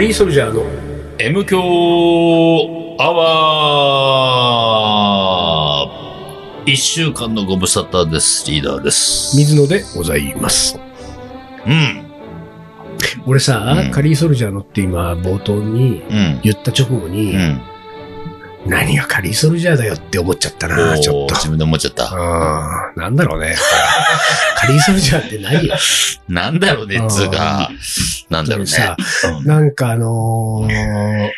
リーソルジャーの M 強アワー一週間のご無沙汰です。リーダーです。水野でございます。うん。俺さ、うんカリーソルジャーのって今冒頭にうん。言った直後に、うん。何がカリーソルジャーだよって思っちゃったおな、ーちょっと。自分で思っちゃった。あーなんだろうね。カリーソルジャーって何よ。なんだろうね、つうか。なんだろうね。さ、うんなんかあのー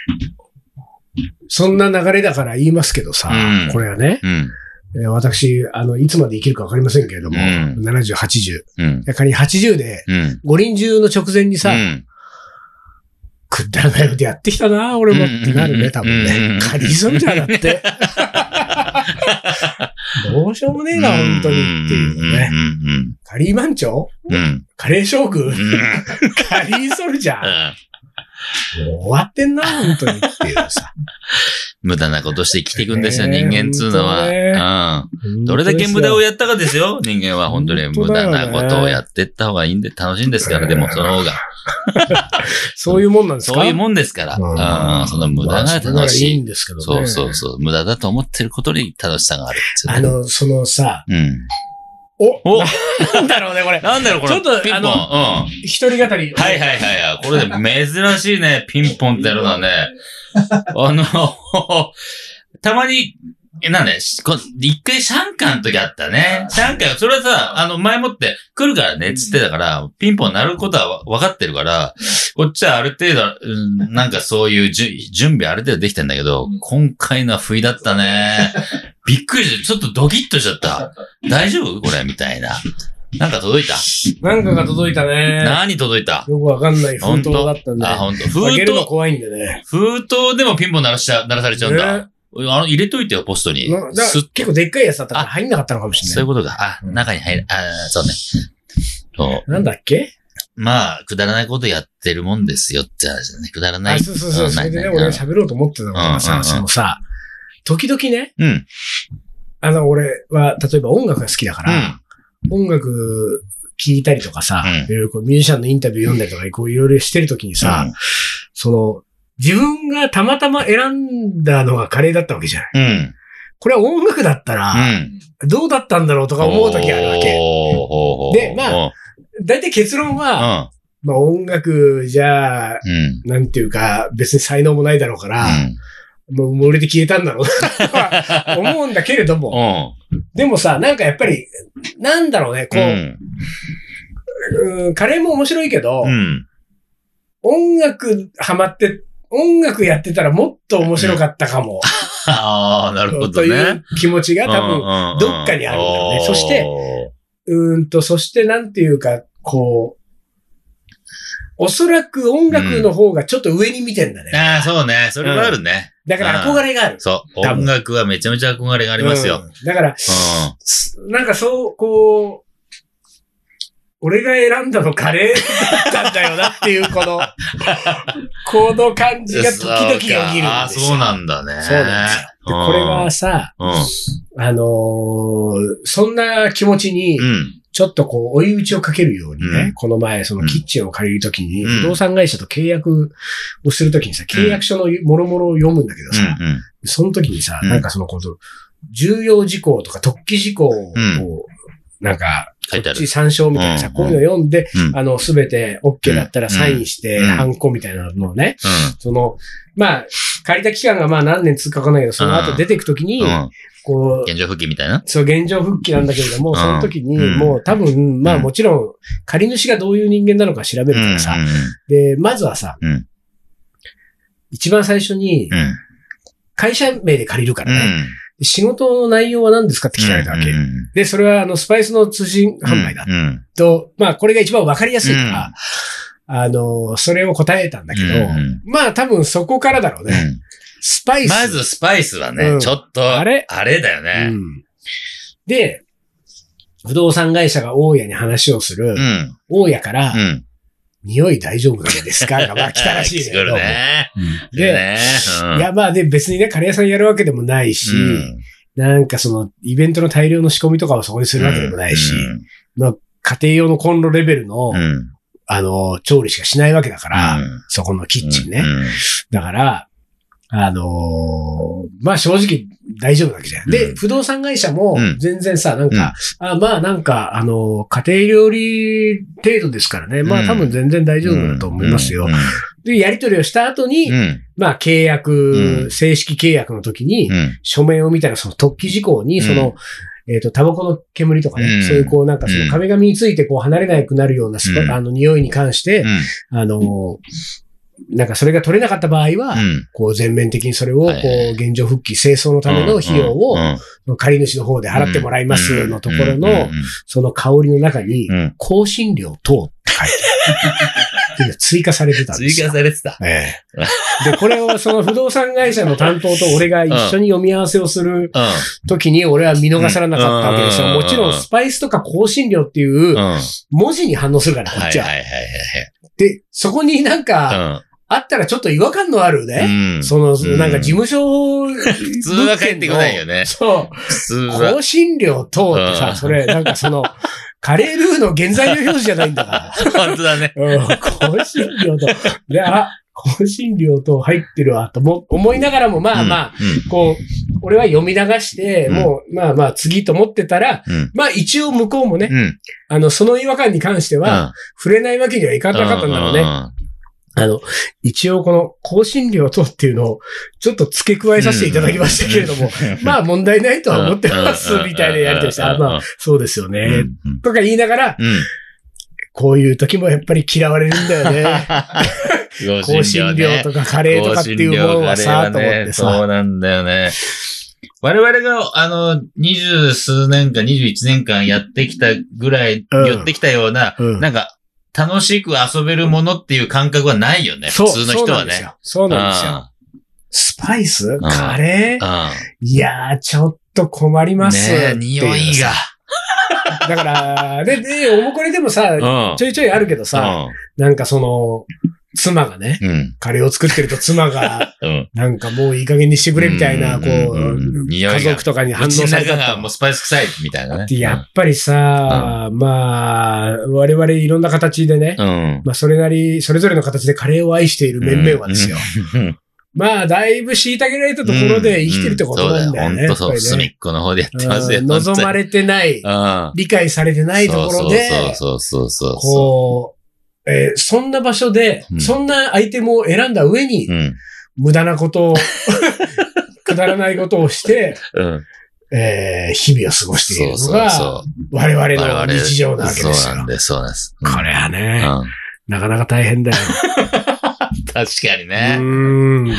そんな流れだから言いますけどさ、うんこれはね、うん。えー私、あの、いつまで生きるかわかりませんけれども、うん70、80。うん。仮に80で、うん。五輪中の直前にさ、うんくだらないことやってきたな、俺もってなるね、多分うんね。カリーソルジャーだって。どうしようもねえな、本当にっていうね。うん。カリーマンチョうん。うん。カレー将軍？うん。カリーソルジャー？もう終わってんな、本当にっていうさ。無駄なことして生きていくんですよ、人間っつうのは。うん。どれだけ無駄をやったかですよ。人間は本当に無駄なことをやっていった方がいいんで楽しいんですから、でもその方が。そういうもんなんですか？そういうもんですから。うん。その無駄がまあそれならいい楽しい。んですけどね。そうそうそう。無駄だと思ってることに楽しさがあるあの、そのさ、うん。おおなんだろうね、これ。なんだろう、これ。ちょっと。あのうん。一人語り。はいはいはいはい。これで珍しいね、ピンポンってやるのはね。あの、たまに、え、なんだよ、しこ一回シャンカンの時あったね。シャンカン、それはさ、あの、前もって来るからね、つってたから、ピンポン鳴ることはわ分かってるから、こっちはある程度、うん、なんかそういうじゅ準備ある程度できてんだけど、今回のは不意だったね。びっくりした。ちょっとドキッとしちゃった。大丈夫これ？みたいな。なんか届いた？なんかが届いたね。何届いた？よくわかんない封筒だったんで。あ、本当。開封筒、怖いんでね。封筒でもピンポン鳴らしちゃ、鳴らされちゃうんだ。ねあの、入れといてよ、ポストに。すっ結構でっかいやつだったから入んなかったのかもしれない。そういうことか。あ、うん中に入る。あそうね。そう。なんだっけ？まあ、くだらないことやってるもんですよって話だね。くだらない。あ、そうそうそう。んそれでね、俺喋ろうと思ってたのがうんうんさ、うんそのさ、時々ね、うん。あの、俺は、例えば音楽が好きだかうん。ら、音楽聴いたりとかさ、うんいろいろこうミュージシャンのインタビュー読んだりとか、こういろいろしてるときにさ、その、自分がたまたま選んだのがカレーだったわけじゃない。うん。うん。これは音楽だったら、うん。どうだったんだろうとか思うときあるわけ。でまあだいたい結論は、うまあ音楽じゃ。なんていうか、別に才能もないだろうから、もう漏れて消えたんだろうな 思うんだけれどうも、ん。でもさ、なんかやっぱり、なんだろうね、こうう、ん。うん、カレーも面白いけど、うん。音楽ハマって、音楽やってたらもっと面白かったかも、ああ、なるほどといねう。気持ちが多分、分どっかにあるんだよねそして、うーんと、そしてなんていうか、こう、おそらく音楽の方がちょっと上に見てんだね。ああ、そうね。それはあるね。だから憧れがある。そう。音楽はめちゃめちゃ憧れがありますよ。うんだから、すなんかそう、こう、俺が選んだのカレーだったんだよなっていう、この、この感じが時々よぎるんですよ。ああ、そうなんだね。そうなんですよ。でこれがさ、うん。あのーそんな気持ちにう、ん。ちょっとこう、追い打ちをかけるようにね、うんこの前、そのキッチンを借りるときに、うん不動産会社と契約をするときにさ、契約書のもろもろを読むんだけどさ、うん。その時にさ、うんなんかそのこと、重要事項とか特記事項を、うんなんか、こっち参照みたいなさ、うんこういうの読んで、うんあの、すべて OK だったらサインして、うん。ハンコみたいなのをね、うその、まあ、借りた期間がまあ何年続くかわかんないけど、その後出てくときに。こう、現状復帰みたいな？そう、現状復帰なんだけれども、うん。その時に、うん。もう多分、まあうんもちろん、借り主がどういう人間なのか調べるからさ、で、まずはさ、うん。一番最初に。会社名で借りるかうらね、仕事の内容は何ですかって聞かれたわけ。うんで、それはあの、スパイスの通信販売だうん。と、まあこれが一番わかりやすいから、あの、それを答えたんだけど、うんまあ多分そこからだろうね。うんスパイス。まずスパイスはうね、んちょっと、あれ？あれだようね。ん。で、不動産会社が大家に話をする、うん。大家から、うん。匂い大丈夫なんですか？が、まあ来たらしい作るね。で、ね。うん。いや、まあで、別にね、カレー屋さんやるわけでもないし、うん。なんかその、イベントの大量の仕込みとかをそこにするわけでもないし、まあ、家庭用のコンロレベルのうん。あの、調理しかしないわけだから、うん。そこのキッチンね。うん。だから、あのーまあ正直大丈夫なわけじゃん。で、うん不動産会社もうん全然さ、なんか、あまあなんか、あのー家庭料理程度ですからね。まうんあ多分全然大丈夫だと思いますよ。うんで、やり取りをした後に、うん。まあ契約、うん正式契約の時に、うん。書面を見たらその突起事項に、その、えっ、と、タバコの煙とかね、うんそういうこうなんかその壁紙についてこう離れなくなるようなうんあの匂いに関して、うん。あのーなんかそれが取れなかった場合は、うん。こう全面的にそれを、こう、現状復帰、清掃のための費用をう、ん借り主の方で払ってもらいますのところうんの、その香りの中にう、ん。香辛料等って書いてある追加されてたんで追すよ。加されてた。ええ。で、これをその不動産会社の担当と俺が一緒に読み合わせをするう時に俺は見逃さなかったわけですよ。うんもちろんスパイスとか香辛料っていう。文字に反応するから、こっちは。で、そこになんか、はあったらちょっと違和感のある。ね。うん。その、うんなんか事務所、普普通は帰ってこないよね。そう。普通は。香辛料等ってさ、うんそれ、なんかその、カレールーの原材料表示じゃないんだか本当だね。ら。うん、香辛料と。で、あ、香辛料と入ってるわ、とも思いながらも、まあまあ、うん。こう、俺は読み流して、うんもう、まあまあ、次と思ってたら、うん。まあ一応向こうもね、うん。あの、その違和感に関しては、触れないわけにはいかなかったんだろうね。あの、一応この香辛料とっていうのを、ちょっと付け加えさせていただきましたけれども、まあ問題ないとは思ってます、みたいなやりとりして、あ、まあ、そうですようね、ん。とか言いながら、うん。こういう時もやっぱり嫌われるんだよね。香香辛料とかカレーとかっていうものはさ、と思ってそさ。うなんだよね。我々が、あの、二十数年間、二十一年間やってきたぐらい、うん言ってきたような、うんなんか、楽しく遊べるものっていう感覚はないよね。普通の人はね。そうなんですよ。スパイス？カレー？うん。いやー、ちょっと困ります。ねえ、匂いが。だから、で、で、おもこれでもさ、うん。ちょいちょいあるけどさ、なんかその、妻がね、うん。うん。カレーを作ってると妻が、うん。ななんかもういい加減にしてくれみたいな、こう家族とかに反応されたと中がもうスパイス臭いみたいなね。でやっぱりさ、まあ、我々いろんな形でね、うん。まあそれなり、それぞれの形でカレーを愛している面々はですよ。うん。まあ、だいぶ虐げられたところで生きてるってことなんだよね。本当そう。隅っこの方でやってますよ。うん望まれれてない、理解されてないところで、そうそうそうそうそう。こう、えーそんな場所で、うんそんなアイテムを選んだ上に、うん。無駄なことを、くだらないことをして、うん。えー日々を過ごしているそうのが、そうそう。我々の日常なわけですよそうなん。です、そうなんです。うんこれはうね、ん。なかなか大変だよ。確かにうね。ーん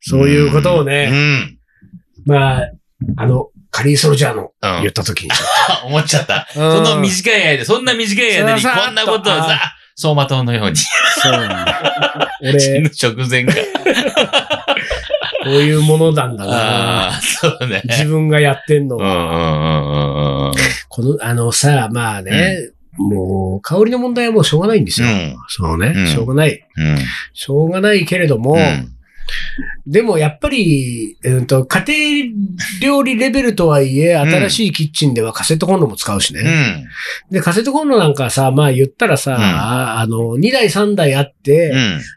そういうことをうね、ん。まあ、あの、カリーソルジャーのうん言った時に。あ 思っちゃった。そその短い間、そんな短い間にささっとこんなことをさ、走馬灯のようにそうなんだ。死俺、ぬ直前が。こういうものなんだあな。あ、そうね。自分がやってんのうんうんは。うんうんうんこの、あのさ、まあね、もう、香りの問題はもうしょうがないんですよ。うんそうね、うんしょうがない。うん。しょうがないけれども、うんでもやっぱり、うんと、家庭料理レベルとはいえ、新しいキッチンではカセットコンロも使うしね。うん。で、カセットコンロなんかさ、まあ言ったらさ、うんああの、2台3台あって、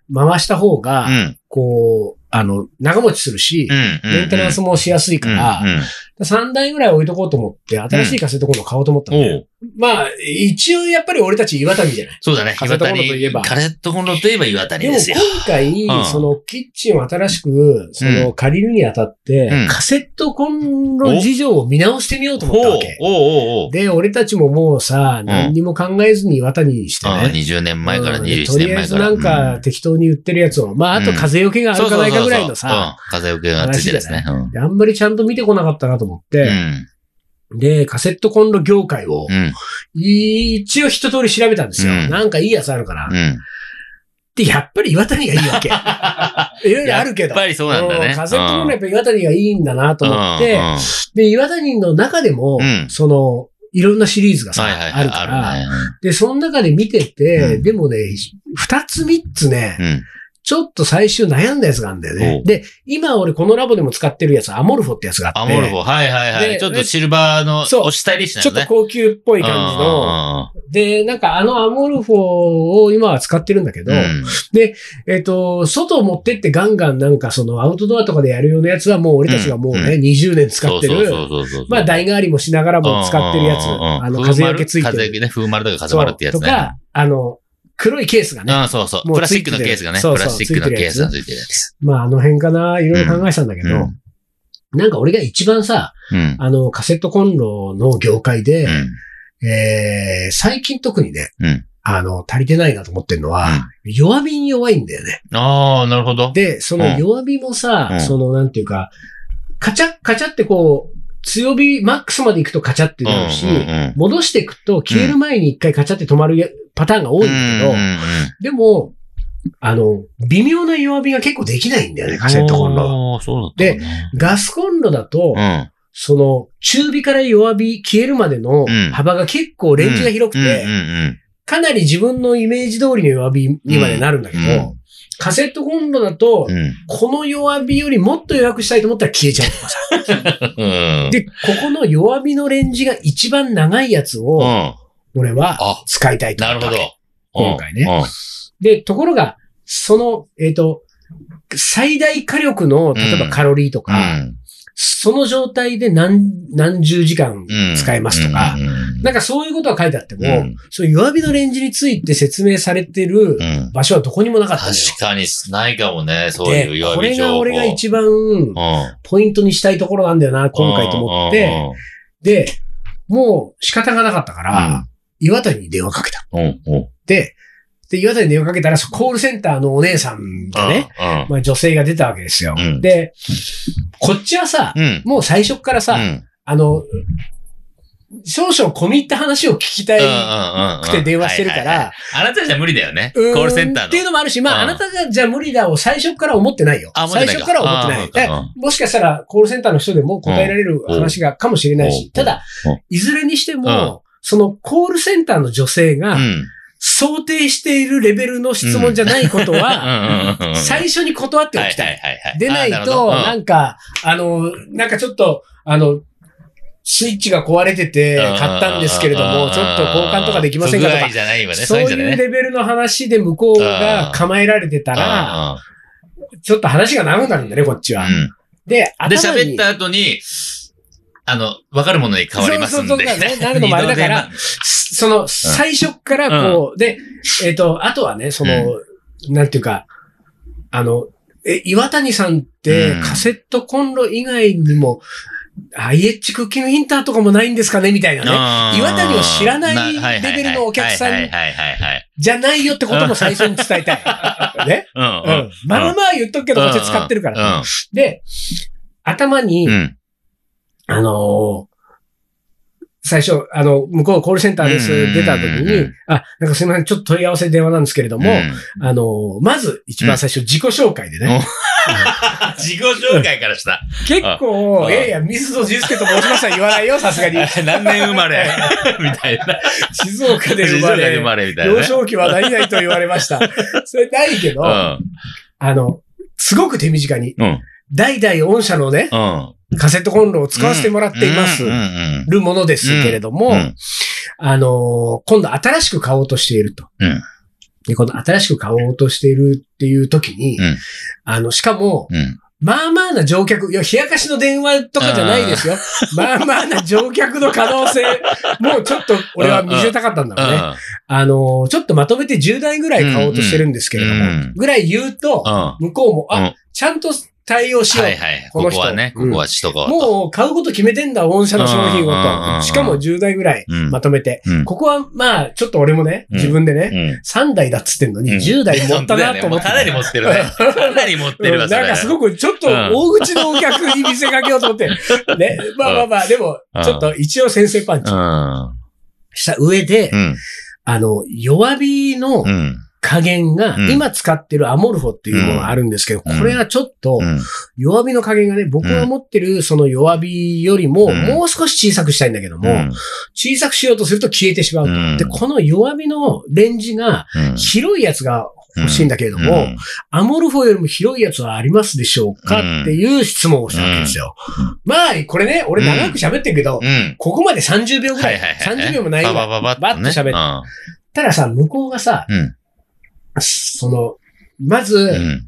うん。回した方が、うん。こう、あの、長持ちするし、うん。メンテナンスもしやすいから、うん3台ぐらい置いとこうと思って、新しいカセットコンロ買おうと思ったんだよおうまあ、一応やっぱり俺たち岩谷じゃない。そうだね。カセットコンロといえばカセットコンロといえば岩谷でもですよ。今回、うんそのキッチンを新しく、その借りるにあたって、うんカセットコンロ事情を見直してみようと思ったわけ。で、俺たちももうさ、何にも考えずに岩谷にしてああね。20年前からうん21とりあえず年前から。なんか適当に売ってるやつを、まああとうん風よけがあるかないかぐらいのさ、風よけがついてるやつね。あんまりちゃんと見てこなかったなと思っうて、ん。で、カセットコンロ業界をうん。一応一通り調べたんですよ。うんなんかいいやつあるかな。うん。で、やっぱり岩谷がいいわけ。いろいろあるけど。やっぱりそうなんだねんカセットコンロやっぱ岩谷がいいんだなと思って、で、岩谷の中でも、うんその、いろんなシリーズがさ。あるから。で、その中で見てて、うんでもね、二つ三つね、うん。ちょっと最終悩んだやつがあるんだよねで、今俺このラボでも使ってるやつ、アモルフォってやつがあって、アモルフォ、はいはいはい。でちょっとシルバーの、そうおスタイリッシュちょっと。高級っぽい感じの、の。で、なんかあのアモルフォを今は使ってるんだけど、うんえっ、と、外を持ってってガンガンなんかそのアウトドアとかでやるようなやつはもう俺たちがもうね、うん20年使ってる。まあ、代替わりもしながらも使ってるやつ。あの、風よけついてる。風よけね、風丸とか風丸ってやつね。とか、あの、黒いケースがね。うん、そうそう。プラスチックのケースがね。そうそうプラスチックのケースがついてるやつ。まあ、あの辺かな、いろいろ考えてたんだけど、うんなんか俺が一番さ、うん。あの、カセットコンロの業界で、うん。えー、最近特にね、うんあの、足りてないなと思ってるのは、弱火に弱いんだよね。ああ、なるほど。で、その弱火もさ、うんその、なんていうか、カチャッ、カチャってこう、強火マックスまで行くとカチャってなるし、うんうんうん戻していくと消える前に一回カチャって止まるやパターンが多いんだけど、うんうんうんでも、あの、微妙な弱火が結構できないんだよね、カセットコンロ。ああ、そうだったんだね。ガスコンロだと、うん。その、中火から弱火消えるまでのうん幅が結構レンジが広くて、かなり自分のイメージ通りの弱火にまでなるんだけど、うんカセットコンロだと、この弱火よりもっと弱くしたいと思ったら消えちゃうとかさ。うん。で、ここの弱火のレンジが一番長いやつうを、ん。俺はあ、使いたいとなるほ思ったわどけ。。今回ねで、ところが、その、えっ、と、最大火力の、例えばカロリーとうか、ん。その状態で何、何十時間うん。使えますとか、なんかそういうことは書いてあっても、うんそういう弱火のレンジについて説明されてるうん。場所はどこにもなかった。確かにないかもね、そういうで、弱これが火情報。俺が一番うん、ポイントにしたいところなんだよな、今回と思って、で、もう仕方がなかったから、岩谷に電話かけた。で、で、岩谷に電話かけたら、そコールセンターのお姉さんがね、まあ女性が出たわけですよ。うんで、こっちはさ。もう最初っからさ、うんあの、少々込み入った話を聞きたいくて電話してるから、あなたじゃ無理だよね。コうールセンターの。っていうのもあるし、まあ、うんあなたがじゃあ無理だを最初から思ってないよ。最初から思ってない。もしかしたら、コールセンターの人でも答えられる話がかもしれないし、うんただうん、いずれにしてうんも、そのコールセンターの女性がうん。想定しているレベルの質問じゃないことは、最初に断っておきたい。でないあと、なん。か、あの、なんかちょっと、あの、スイッチが壊れてて買ったんですけれども、ちょっと交換とかできませんかとか。そういうレベルの話で向こうが構えられてたら、ちょっと話が長くなるんだね、こっちは。で、で、喋った後に、あの、わかるものに変わりますんで。そうそうそうそうなるのもあれだからその、最初からこう、で、えっ、と、あとはね、その、なんていうか、あの、え、岩谷さんってうんカセットコンロ以外にも、IH クッキングインターとかもないんですかねみたいなね。岩谷を知らないレベルのお客さん。じゃないよってことも最初に伝えたい。ね？うんうん。まあまあ言っとくけど、こっち使ってるから。うんで、頭に、うん。あのー最初、あの、向こうコールセンターです、うん出た時にあ、なんかすみません、ちょっと問い合わせ電話なんですけれども、あのーまず一番最初自己紹介でね、自己紹介からした。結構、うんいやいや、水野祐介と申しました言わないよ、さすがに。何年生まれ？みたいな。静岡で生静岡で生まれ、まれみたいなね。幼少期は何々と言われました。それないけど、うん。あの、すごく手短に、うん。代々御社のね、うん。カセットコンロを使わせてもらっています。るものですけれども、うんあのー今度新しく買おうとしていると。うんで、今度新しく買おうとしているっていう時に、うんあの、しかも、うん。まあまあな乗客、いや、冷やかしの電話とかじゃないですよ。まあまあな乗客の可能性、もうちょっと俺は見せたかったんだろうね。あのーちょっとまとめて10台ぐらい買おうとしてるんですけれども、うんぐらい言うと、うん。向こうも、あ、うんちゃんと対応しよう。はいはい。この人ここはね、こうんこはしとこうと。もう買うこと決めてんだ、御社の商品うんうんうんうんをと。しかも10台ぐらいうんまとめて。うんここは、まあ、ちょっと俺もね、うん自分でね、うん。3台だっつってんのに、うん10台持ったなと思って。かなり持ってるね。かなり持ってるわ、なんかすごくちょっと大口のお客に見せかけようと思って。ね。まあまあまあ、でもうん、ちょっと一応先生パンチうん。した上でう、ん。あの、弱火のうん。加減がう、ん。今使ってるアモルフォっていうものがあるんですけど、うん。これはちょっとう、ん。弱火の加減がね、僕が持ってるその弱火よりも、うん。もう少し小さくしたいんだけども、うん。小さくしようとすると消えてしまうと。うん。で、この弱火のレンジが、うん。広いやつが欲しいんだけれども、うん。アモルフォよりも広いやつはありますでしょうか、うん。っていう質問をしたわけですよ。まあ、これね、俺長く喋ってるけど、うん。ここまで30秒ぐらい、はいはいはい。30秒もないぐらい。バババババッと喋って。たださ、向こうがさ、うんその、まず、うん。うん。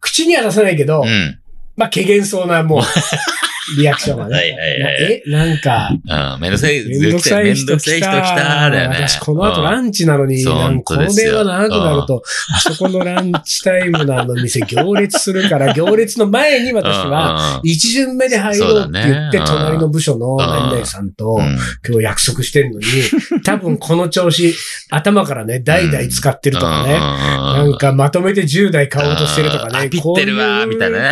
口には出さないけど、うん。まあ、軽減そうな、もう、リアクションがね。はいはいはい。え、なんか、うん。めんどくさい、めんどくさい人来た。た。だよね。私、この後ランンチなのに、そうなんかこの電話長くなると、あそこのランチタイムのあの店行列するから、行列の前に私は、は、一巡目で入ろうって言って、隣の部署の何々さんとうん。今日約束してるのに、多分この調子、頭からね、代々使ってるとかね、ななん、かまとめて10台買おうとしてるとかね。こういう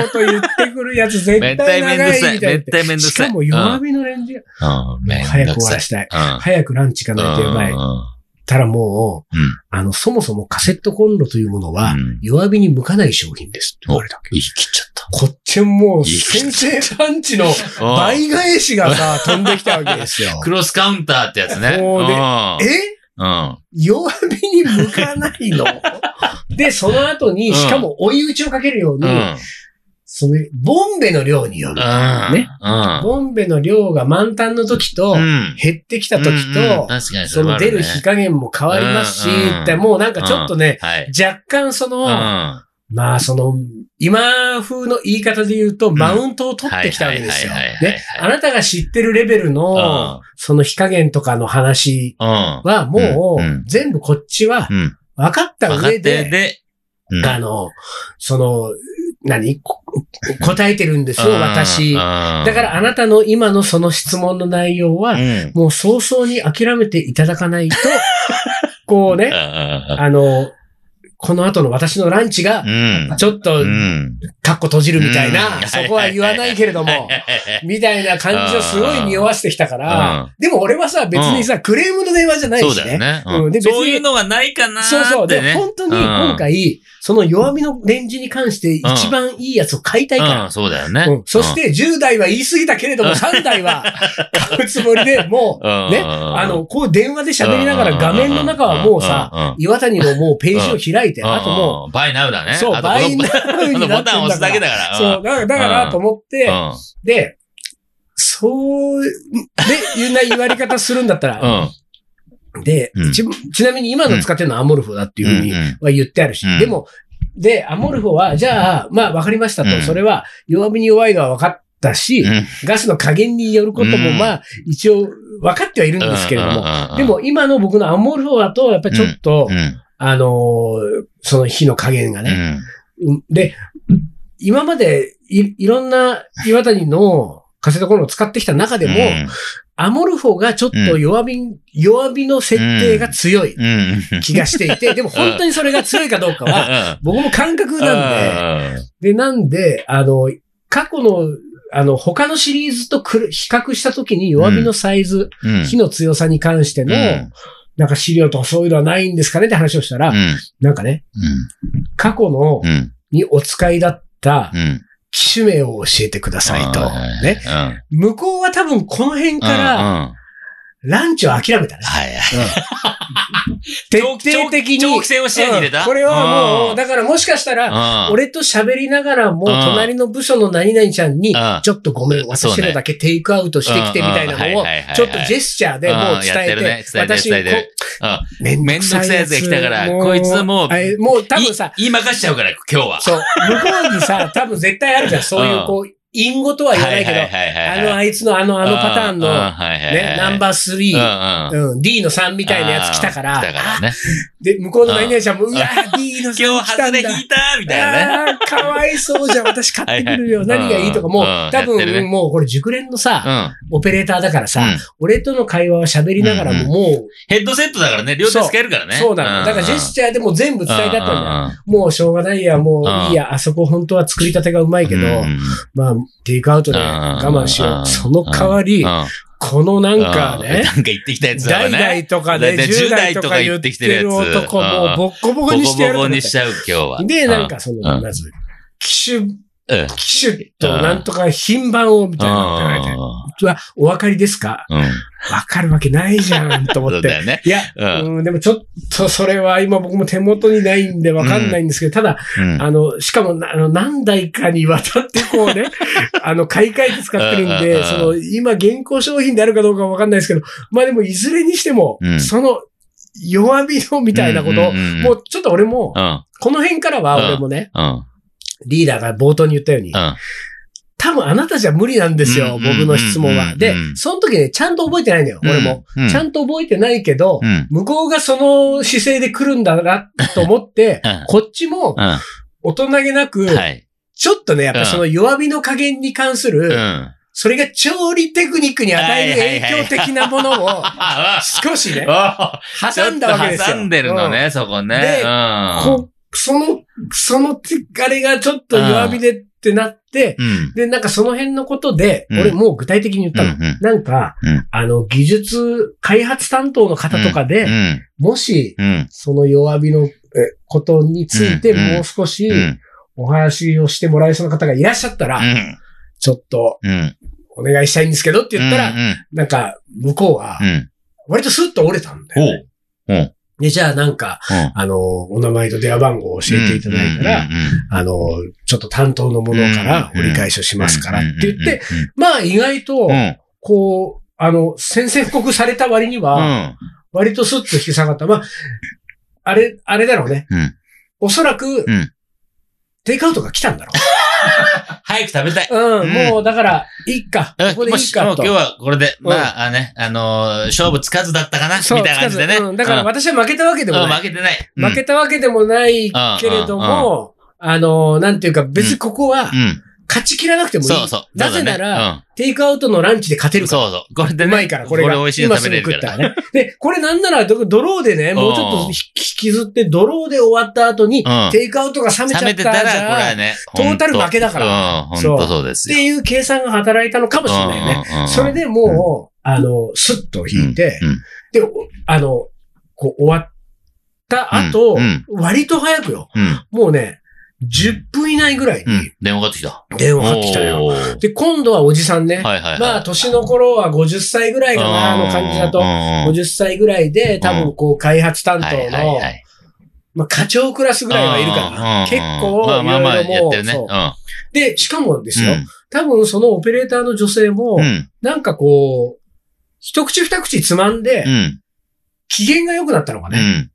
こと言ってくるやつ絶め対。長いみたいなめっ。たいめんどくさい。しかも弱火のレンジが、うん。早く。終わらしたい。うん。早くランチ行かないとやばい。うんたらもう、うんあの、そもそもカセットコンロというものはうん、弱火に向かない商品ですって言われたわけ。言い切っちゃった。こっちもう、先生パンチのうん倍返しがさ、飛んできたわけですよ。クロスカウンターってやつね。そうでうんえ？うん。弱火に向かないの？で、その後に、うんしかも追い打ちをかけるように、うん。その、ボンベの量による。ね。うん。ボンベの量が満タンの時と、うん。減ってきた時と、その出る火加減も変わりますし、もうなんかちょっとね、はい。若干その、うん。まあその、今風の言い方で言うと、マウントを取ってきたわけですよ。ね。あなたが知ってるレベルのうん、その火加減とかの話うん。はもう全部こっちはうん。分かった上で、あの、その、何？こ答えてるんですよ、私。だだからあなたの今のその質問の内容は、うん。もう早々に諦めていただかないと、こうね、あの、この後の私のランチがう、ん。ちょっとう、ん。カッコ閉じるみたいな、うん。そこは言わないけれども、みたいな感じをすごい匂わせてきたから、でも俺はさ、別にさ、クレームの電話じゃないしね。そうだよね。そういうのがないかな。そうそう。で、本当に今回、その弱みのレンジに関して一番いいやつを買いたいから。うん、そうだよね。うん。そして、10台は言い過ぎたけれども、3台は買うつもりで、もう、うん、ね、あの、こう電話で喋りながら画面の中はもうさ、岩谷のもうページを開いて、うん、あともう、バイナウだね。う、そう、あと倍になるこのにボタン押すだけだか。からら。そう、だから、だからと思って、うん。で、そう、で、いうな言われ方するんだったら、うん。で、うん。一番ちなみに今の使ってるのはアモルフォだっていうふうには言ってあるし、うんでも、で、アモルフォは、じゃあ、まあ、わかりましたと、うん。それは弱火に弱いのは分かったし、うん。ガスの加減によることも、うん。まあ、一応分かってはいるんですけれども、もで、も今の僕のアモルフォだと、やっぱりちょっと、うん。あのーその火の加減がね、うん。うんで、今までいいろんな岩谷のカセットコンロを使ってきた中でも、アモルフォがちょっと弱火、弱火の設定が強いうん。うん。気がしていて、でも本当にそれが強いかどうかは、は僕も感覚なんで、で、なんで、あの、過去の、あの、他のシリーズと比較したときに弱火のサイズ、うん。火の強さに関しての、うんなんか資料とかそういうのはないんですかねって話をしたら、うん。なんかね、過去のう、ん。にお使いだったうん。機種名を教えてくださいと。はいね。うん。向こうは多分この辺うんから、うんランチを諦めたね。はい 徹底的に。長期戦を視野に入れた？うん。これはもう、うん。だからもしかしたら、うん。俺と喋りながらも、うん隣の部署の何々ちゃんにうん、ちょっとごめん、私のだけテイクアウトしてきてみたいなのを、ちょっとジェスチャーでもう伝えてるねえてる私、伝えてる。こうん。めんどくさいやつが来たからもこいつもうもう多分さ、言い任しちゃうから、今日は。そう、向こうにさ、多分絶対あるじゃん。そういう、こう、隠語とは言わないけど、あのあいつのあの、あのパターンの、ね、ナンバー3、ーうん、D の3みたいなやつ来たから。で、向こうの何々ちゃんも、うわ、D の3今日来たんだ。外れ引いたみたいなかわいそうじゃん。私買ってくるよ。何がいいとか、もう、うん多分、もうこれ熟練のさ、うん。オペレーターだからさ、うん俺との会話は喋りながらも、うんもヘッドセットだからね、両手使えるからう、ね。そうなの。だからジェスチャーでも全部伝えてあったんだよ。だもうしょうがないや、もういいや、あそこ本当は作りたてがうまいけど、まあ、テイクアウトで我慢しよう。その代わり、このなんかね、なんか言ってきたやつだから代々ね。とかでだいたい10代とか言ってる男もうボッコボコボコボにしてやると思ってコにしちゃう、今日は。で、なんかその、うん。まず、機種、うん。機種となんとか品番をみたいなのって言われて、うわお分かりですか？うん。わかるわけないじゃん、と思って。ね。いや、うんうん、でもちょっとそれは今僕も手元にないんでわかんないんですけど、ただ、うん。あの、しかもな、あの、何台かにわたってこうね、あの、買い替えて使ってるんで、んその、今現行商品であるかどうかはわかんないですけど、まあでもいずれにしても、うんその、弱火のみたいなことを、もうちょっと俺も、うん。この辺からは俺もね、うん。リーダーが冒頭に言ったように、うん。多分あなたじゃ無理なんですよ、僕の質問は。うんでうん、その時ね、ちゃんと覚えてないんだよ、俺も。うん。ちゃんと覚えてないけどう、ん。向こうがその姿勢で来るんだなと思って うん、こっちもうん。大人げなく、はい。ちょっとね、やっぱその弱火の加減に関すうる、ん。それが調理テクニックに与える影響的なものをあ少しね、あ挟んだわけですよ。挟んでるのね、そこね。でうん。こその、その、あれがちょっと弱火でってなって、うん。で、なんかその辺のことで、うん俺もう具体的に言ったの。うんうんなんか、うんあの、技術開発担当の方とかで、うん。もし、うん。その弱火のえことについてもう少しうん。お話をしてもらえそうな方がいらっしゃったら、うん。ちょっとうん。お願いしたいんですけどって言ったら、うん。なんか、向こうはう、ん。割とスッと折れたんだよ、ね。で、じゃあなんか、うん。あの、お名前と電話番号を教えていただいたら、うん、あの、ちょっと担当のものから折り返しをしますからって言って、、まあ意外とう、ん。こう、あの、宣戦布告された割にうは、ん。割とスッと引き下がった。まあ、あれ、あれだろうね。うんおそらく、んテイクアウトが来たんだろ早く食べたい。う。うん、うんもうだから、いいか。うんここでいいかと。もう今日はこれで、うんまあ、あね、あのー勝負つかずだったかなみたいな感じでね。うんだからうん私は負けたわけでもうんない。負けてない。負けたわけでもないけれども、あの、なんていうか、別にここはう、ん。勝ち切らなくてもいい。そうそう。なぜなら、ね、テイクアウトのランチで勝てうん。るから。そうそう。これでね。うまいから、これが。美味しいの食べれるから。ね。で、これなんなら、ドドローでね、もうちょっと引きずって、ドローで終わった後に、うん。テイクアウトが冷めちゃ冷ったら、めてたら、じこれはね。トータル負けだからうん。そうそうですよ。ていう計算が働いたのかもしれないね。それでもう、あの、スッと引いて、で、おあの、こう、終わった後、うん割と早くよ。うん。もうね、10分以内ぐらいにうん。電話かかってきた。電話かかってきたよ。で、今度はおじさんね。はいはいはい。まあ、年の頃は50歳ぐらいかな、あの感じだと。50歳ぐらいで、多分こう、開発担当はいはいのは、い。まあ、課長クラスぐらいはいるかうんな。結ま構、あまあまあいろいろもうやってるね。で、しかもですよ、うん多分そのオペレーターの女性もう、ん。なんかこう、一口二口つまんでう、ん。機嫌が良くなったのかね。うん。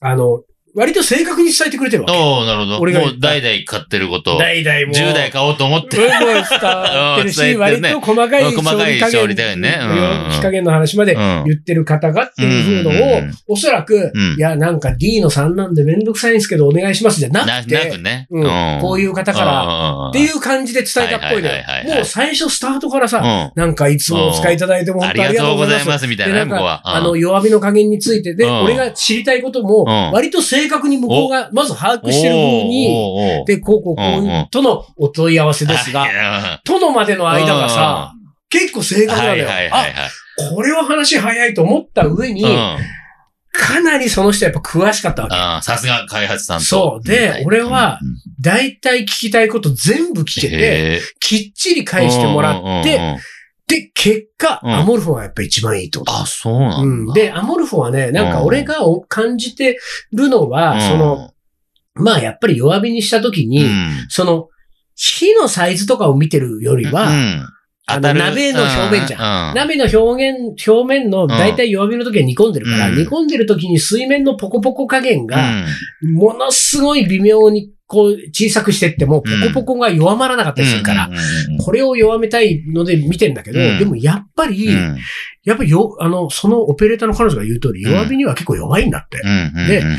あの、割と正確に伝えてくれてるわけ。おーなるほど。俺がもう代々買ってること。代々もう。10代買おうと思って。うんもう伝わってるうんし、割と細かいうん細かい勝利加減勝利加減ねうん火加減の話までうん言ってる方がっていう風のをおそらく、うんいや、なんか D の3なんでめんどくさいんですけどお願いしますじゃなな、くて、なくね。うんこういう方から、らっていう感じで伝えたっぽいの。もう最初スタートからさ、うん。なんかいつもお使いいただいてもあ本当ありりがとうございま。すす、みたいで、なあの、弱火の加減についてで、うん俺が知りたいことも、うん割と正確に向こうがまず把握してる風に、で、こうこうこうとのお問い合わせですが、はとのまでの間がさ、結構正いはい確なのよ。はいはい。あ、これは話早いと思った上に、うん。かなりその人やっぱ詳しかったわけ。ああさすが開発さんと。そうで俺はうん、大体聞きたいこと全部聞けて、きっちり返してもらって、うんで、結果、うん。アモルフォがやっぱ一番いいってこと。あ、そうなんだ。うん。で、アモルフォはね、なんか俺がお感じてるのは、うん。その、、まあやっぱり弱火にした時に、うん。その、火のサイズとかを見てるよりは、うん。あの当たる。鍋の表面じゃん。鍋の表現、表面の大体弱火の時は煮込んでるから、うん。煮込んでる時に水面のポコポコ加減うが、ん。ものすごい微妙にこう小さくしてっても、ポコポコが弱まらなかったりするから、これを弱めたいので見てんだけど、うん。でもやっぱり、うん。やっぱりよ、あの、そのオペレーターの彼女が言う通り、うん弱火には結構弱いんだって。でうん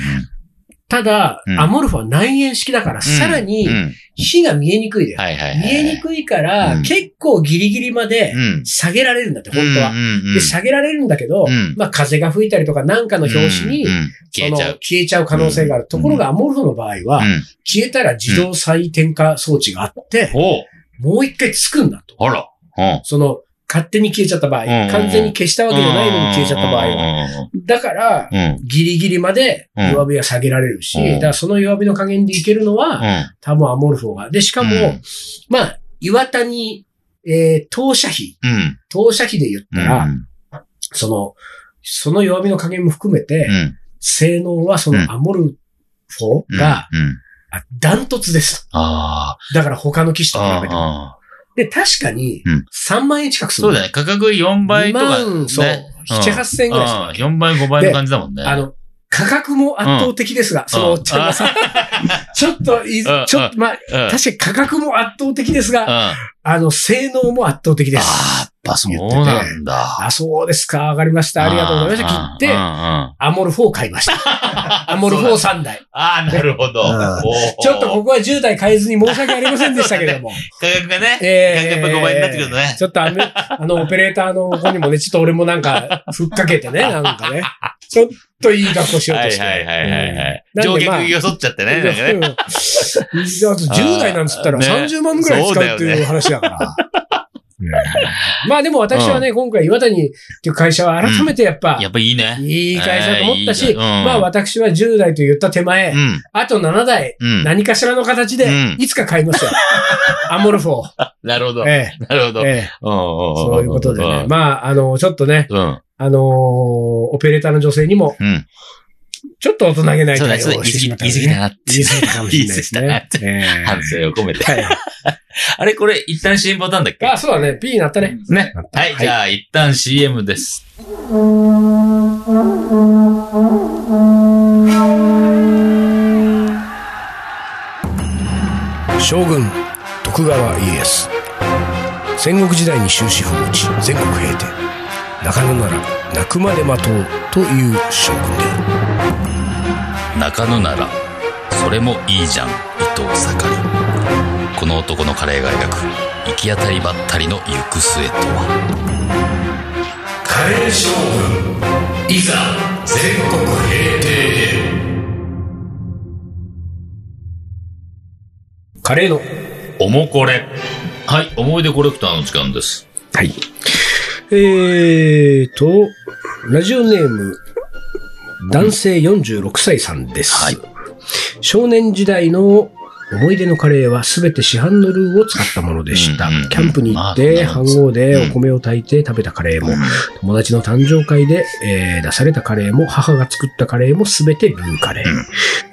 ただ、うんアモルフは内燃式だから、さらにうん火が見えにくいだよ。はいはいはい。見えにくいから、うん結構ギリギリまでうん下げられるんだって、本当は。うんうんうんで、下げられるんだけど、うんまあ風が吹いたりとかなんかの拍子に、消えちゃう。その消えちゃう可能性がある。ところが、アモルフの場合は、うん消えたら自動再点火装置があって、おもう一回つくんだと。あら。うんその、勝手に消えちゃった場合、うん完全に消したわけじゃないのに消えちゃった場合は。は。だから、うん。うん。ギリギリまで弱火は下げられるし、うんだからその弱火の加減でいけるのは、うん。多分アモルフォが。で、しかも、うんまあ、岩谷、えー、投射費、うん。投射費で言ったら、うんその、その弱火の加減も含めて、うん。性能はそのアモルフォが、ダントツです。あだから他の機種あ。と比べて。で、確かにうん、3万円近くする。そうだね。価格4倍とか。2万そうね7 8千円ぐらいするうん4倍、5倍の感じだもんね。あの、価格も圧倒的ですが、そのおっちゃんがさ、ちょっとい、うんちょっと、まあ、うん、確かに価格も圧倒的ですが、ああの、性能も圧倒的です。あ、やっぱそうなんだ。あ、そうですか、わかりました。ありがとうございました。切って、アモル4を買いました。アモル4 3台。ああ、なるほど。ちょっとここは10台買えずに申し訳ありませんでしたけれども。価格がね、え価格やっぱ5倍になってくるとね。ちょっとあの、あの、オペレーターの子にもね、ちょっと俺もなんか、ふっかけてね、なんかね。ちょっといい格好しようはいとして。はいはいはいはい。うん上下よそっちゃってね。あ10代なんつったらね30万ぐらい使うっていう話だから。うんまあでも私はね、今回岩谷っていう会社は改めてやっぱ、やっぱいいね。いい会社だと思ったし、まあ私は10代と言った手前、うん。あと7台、うん。何かしらの形でうん、いつか買いますよ。アモルフォー。なるほど。えなるほど。そういうことでね。まあ、あの、ちょっとね、うん。あのーオペレーターの女性にも、うん。ちょっと大人げないそうだ、対応をしてしまったので言い過ぎだなって。言い過ぎたかもしれないです言い過ね。ぎたなってええ反省を込めて。はい。あれ、これ、一旦 CM ボタンだっけ？あ、そうだね。P になったね。ねはい、じゃあ、一旦 CM です。将軍、徳川家康。戦国時代に終止符を打ち、全国平定。中野なら、泣くまで待とうという将軍である。中野なら、それもいいじゃん、伊藤盛り。この男のカレーが描く、行き当たりばったりの行く末とは。カレー将軍、いざ、全国平定へ。カレーの。おもこれ。はい、思い出コレクターの時間です。はい。えーと、ラジオネーム、男性46歳さんです。はい少年時代の思い出のカレーはすべて市販のルーを使ったものでした。キャンプに行っまあて、まあ飯盒でお米を炊いて食べたカレーも、友達の誕生会で、えー出されたカレーも、母が作ったカレーもすべてルーカレー。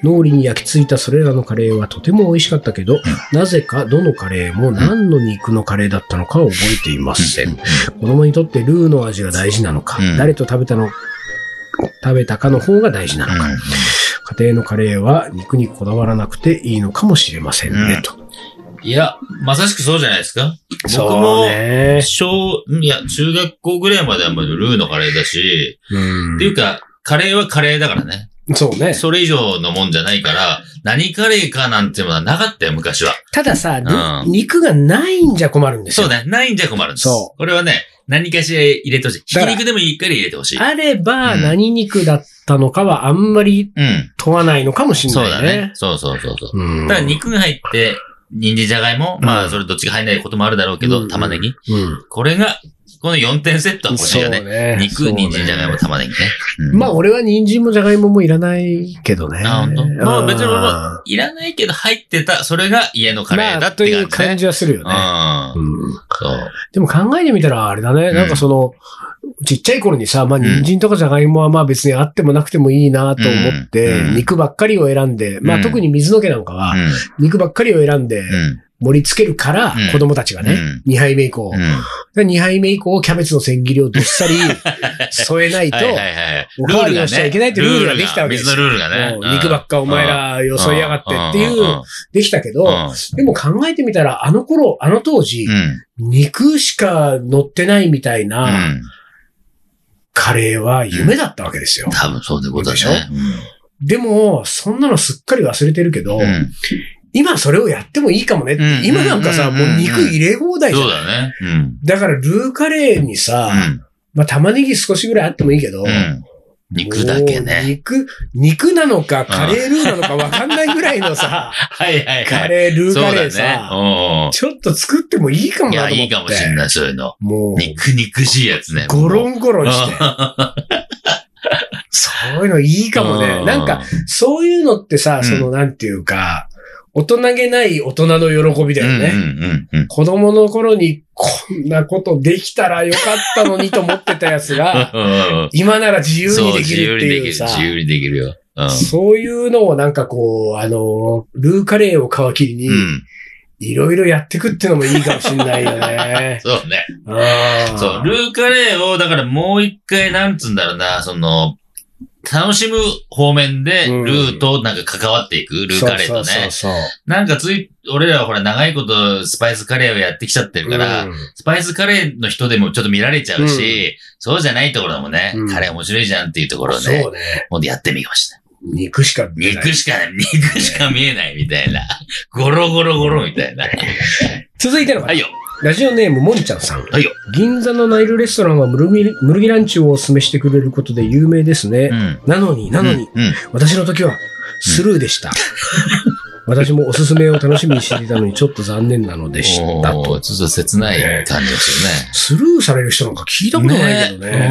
脳裏に焼き付いたそれらのカレーはとても美味しかったけど、なぜかどのカレーも何の肉のカレーだったのかは覚えていません。子供にとってルーの味が大事なのか、うん。誰と食べたの、食べたかの方が大事なのか、家庭のカレーは肉にこだわらなくていいのかもしれませんね、うんと。いや、まさしくそうじゃないですか。僕そうも、ね。小、いや、中学校ぐらいまではもうルーのカレーだし、うんっていうか、カレーはカレーだからね。そうね。それ以上のもんじゃないから、何カレーかなんてものはなかったよ、昔は。たださ、にうん肉がないんじゃ困るんですよ。そうね。ないんじゃ困るんです。そうこれはね、何かしら入れてほしい。ひき肉でもいいから入れてほしい。あれば、うん何肉だったのかはあんまりうん。問わないのかもしれそうないね。だね。そうそうそうそう。うん。だから肉が入って、人参じゃがいも、まあ、うんそれどっちが入んないこともあるだろうけど、うん玉ねぎ。うん。これが、この4点セットは欲しいよね。ね肉、人参じゃがいも、玉ねぎね。うんまあ、俺は人参もじゃがいももいらないけどね。あ本当？まあ別に俺もあいらないけど入ってた、それが家のーカレーだまあ、とって感じね。いう感じはするよね。うん。でも考えてみたらあれだね。うん。なんかその、ちっちゃい頃にさ、まあん。人参とかじゃがいもはまあ別にあってもなくてもいいなと思って、うん。肉ばっかりを選んで、まうん。あ特に水の毛なんかは、う肉ばっかりを選んで。盛り付けるからうん、子供たちがね、2杯目以降。うん。2杯目以降、キャベツの千切りをどっさり 添えないと、はいはいはい。おかわりをしちゃいけないってルールができたわけですよ水のルールがねも。う肉ばっかお前らよそいやがってっていう、できたけど、でも考えてみたら、あの頃、あの当時う、ん。肉しか乗ってないみたいうん。なカレーは夢だったわけですよ。多分そういうことだでしょ？ね。でも、そんなのすっかり忘れてるけどう、ん。今それをやってもいいかもねうん今なんかさ、うんもう肉入れ放題じゃんそうだね。うん。だからルーカレーにさ、まあ玉ねぎ少しぐらいあってもいいけど、うん。肉だけね。肉、肉なのか、カレールーなのかわかんないぐらいのさ、はいはいカはい。レー、ルーカレー。さ、うんちょっと作ってもいいかもなと思って。いいかもしんない、そういうの。もう、肉肉しいやつね。ゴロンゴロンして。あそういうのいいかもね。なんか、、そういうのってさ、うんその、なんていうか、大人げない大人の喜びだよね。うんうん。子供の頃にこんなことできたらよかったのにと思ってたやつが、今なら自由にできるっていうさ、自由にできる、自由にできるよ。うん。そういうのをなんかこう、あの、ルーカレーを皮切りに、うん。いろいろやってくってのもいいかもしんないよね。そうね。そう、ルーカレーを、だからもう一回、なんつうんだろうな、その、楽しむ方面で、うんルーとなんか関わっていく、ルーカレーとね。そうそうそうなんかつい、俺らはほら長いことスパイスカレーをやってきちゃってるから、うんスパイスカレーの人でもちょっと見られちゃうし、そうじゃないところもね、うんカレー面白いじゃんっていうところをね、そうね。もうやってみました。肉しか見えない肉しか、肉しか見えないみたいな。ゴロゴロゴロみたいな。続いての方はいよ。ラジオネームもんちゃんさん。はいよ。銀座のナイルレストランはムルギムルギランチをお勧めしてくれることで有名ですね。うん。なのに、なのに、うん。うん私の時はスルーでした。私もおすすめを楽しみにしていたのにちょっと残念なのでしたおとー。ちょっと切ない感じがすスルーされる人なんか聞いた。ことないけどね。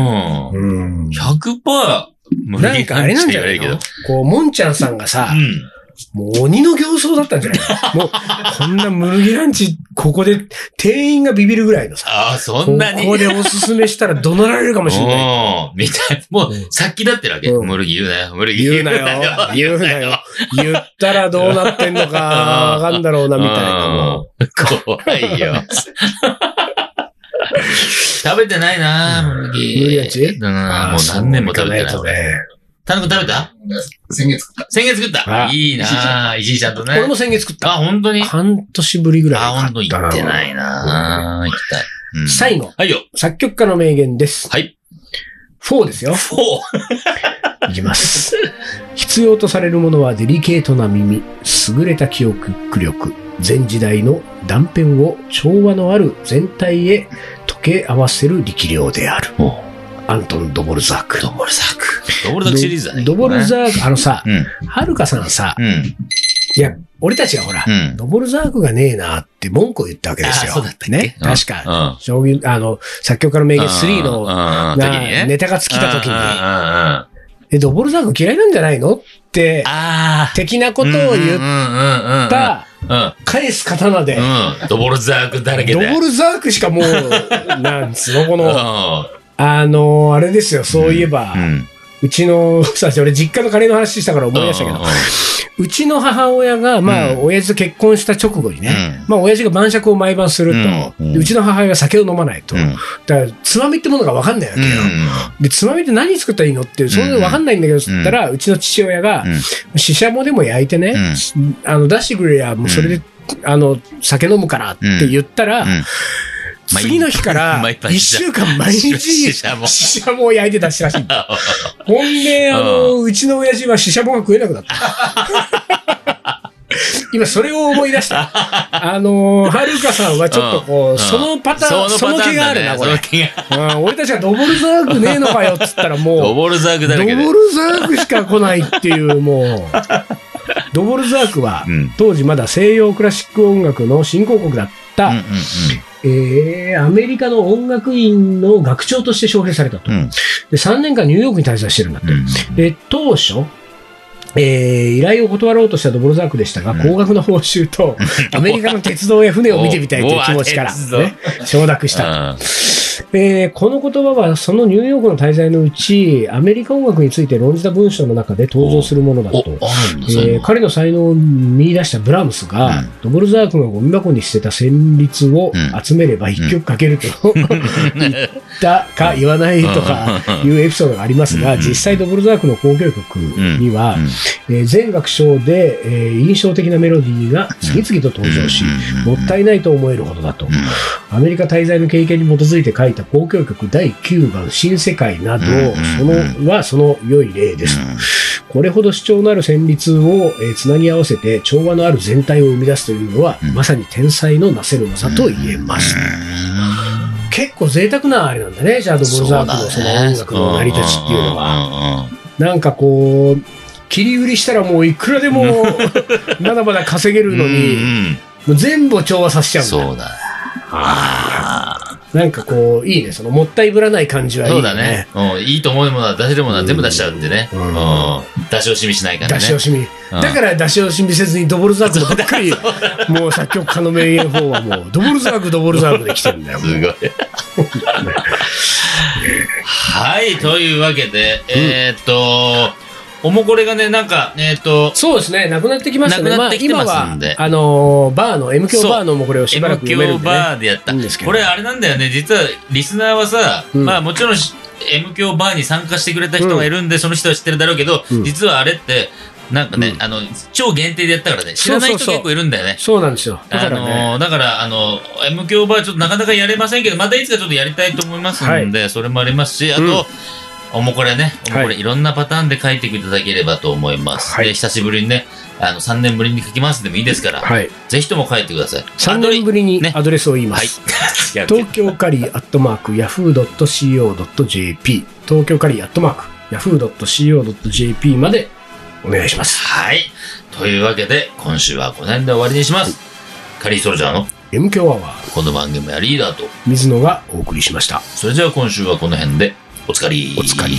うん。うん。100%無なんかあれなんじゃないど。こう、もんちゃんさんがさ、うん。もう鬼の形相だったんじゃない？のもう、こんなムルギランチ、ここで店員がビビるぐらいのさ、ああ、そこんなに？こでおすすめしたら怒鳴られるかもしれない。うん。みたい。もううん、殺気だってるわけ。うん無理言うなよ。無理言うなよ。言うなよ。言ったらどうなってんのか、わかんだろうな、みたいな。もうん怖いよ。食べてないな無理。無理やちうん、もう何年も食べてない。田中食べた？先月食った。先月食った？あいいな石井ちゃんとね。俺も先月食った。あ、本当に？半年ぶりぐらいあ、に本当に？行買ってないな行きたい。うん最後、はいよ。作曲家の名言です。はい。4ですよ。フォー。いきます。必要とされるものはデリケートな耳、優れた記憶力、全時代の断片を調和のある全体へ溶け合わせる力量である。おアントン・ドボルザーク。ドボルザーク。ドボルザークシリーズだね。ドボルザーク、あのさ、うん。はるかさんさ、うん。いや、俺たちがほら、うん。ドボルザークがねえなって文句を言ったわけですよ。あそうだったね。うん確か。うん。将棋、あの、作曲家の名言3の。ネタが尽きた時に、え、ドボルザーク嫌いなんじゃないのって、あ。的なことを言っったた、うん。返す刀で、うん。ドボルザークだらけで。ドボルザークしかもう、なんつうの、この、うあの、あれですよ、そういえば、ん。うちの、さ、俺実家のカレーの話したから思い出したけど、うちの母親が、まあ、うん。親父と結婚した直後にね、うまあ、親父が晩酌を毎晩すると、うちの母親は酒を飲まないと。ん。だから、つまみってものが分かんないわけよ。で、つまみって何作ったらいいのって、それで分かんないんだけど、つったら、うちの父親が、ししゃもでも焼いてね、あの、出してくれや、もうそれで、あの、酒飲むからって言ったら、うん次の日から一週間毎日、ししゃもししゃもを焼いてたしらしいんだ。ほんで、あの、うちの親父はししゃもが食えなくなった。今、それを思い出した。あの、はるかさんはちょっとこう、うんそのパターン、その気があるな、これ俺たちがドボルザークねえのかよっつったらもう、ドボルザークだらけで。ドボルザークしか来ないっていう、もう。ドボルザークは、うん当時まだ西洋クラシック音楽の新興国だった、うんうんえーアメリカの音楽院の学長として招聘されたと。うん。うんで、3年間ニューヨークに滞在してるんだって。うんで、当初、えー依頼を断ろうとしたドボルザークでしたが、うん高額の報酬と、アメリカの鉄道や船を見てみたいという気持ちから、ね、承諾した。うんえーこの言葉はそのニューヨークの滞在のうち、アメリカ音楽について論じた文章の中で登場するものだおと。、えー彼の才能を見出したブラームスが、うん。ドボルザークがゴミ箱に捨てた旋律をうん。集めれば一曲かけると、言ったか言わないとかいうエピソードがありますが、うん。実際ドボルザークの交響曲には、えー全楽章で、えー印象的なメロディーが次々と登場し、もったいないと思えるほどだと。アメリカ滞在の経験に基づいて書いた交響曲第9番新世界など、うんそのはその良い例です。これほど主張のある旋律を、えーつなぎ合わせて調和のある全体を生み出すというのは、うんまさに天才のなせる技と言えます。結構贅沢なあれなんだね、じゃあドボルザークのその音楽の成り立ちっていうのは。は。なんかこう、切り売りしたらもういくらでも まだまだ稼げるのに、んもう全部調和させちゃうんだそうだ。ああ。なんかこう、いいね。そのもったいぶらない感じはいいよそうだね。。うん、いいと思うものは出せるものは全部出しちゃうんでね。ううんん。出し惜しみしないからね。出し惜しみ。うんだから出し惜しみせずにドボルザークのばっかり、もう作曲家の名言法はもう、ドボルザーク、ドボルザークで来てるんだよ。すごい。はい、というわけで、えーっと、おもこれがね、なんか、えーっと、そうですね、なくなってきましたね。なくなってきてますんで。まあ、のーバーの、M 響バーのもこれをしばら M く読める響んで、ね。バーでやった。いいんですけど。これあれなんだよね、実はリスナーはさ、うん。まあもちろんし M 響バーに参加してくれた人がいるんで、その人は知ってるだろうけど、うん。実はあれって、なんかね、うん。あの、超限定でやったからね、知らない人結構いるんだよね。そうなんですよ。だかあらね、のーだから、あの、M 響バーちょっとなかなかやれませんけど、またいつかちょっとやりたいと思いますんで、それもありますし、あと、うんおもこれね、おもこれ、はいいろんなパターンで書いていただければと思います。はいで、久しぶりにね、あの、3年ぶりに書きますでもいいですから、はい。ぜひとも書いてください。3年ぶりにねアドレスを言いまはいす。。東東京カリーアットマーク、ヤフー .co.jp。東京カリーアットマーク、ヤフー .co.jp までお願いします。はい。というわけで、今週はこの辺で終わりにします。カリーソルジャーの M 強アワー、この番組はリーダーと、水野がお送りしました。それじゃあ今週はこの辺で、お疲れ。おつかり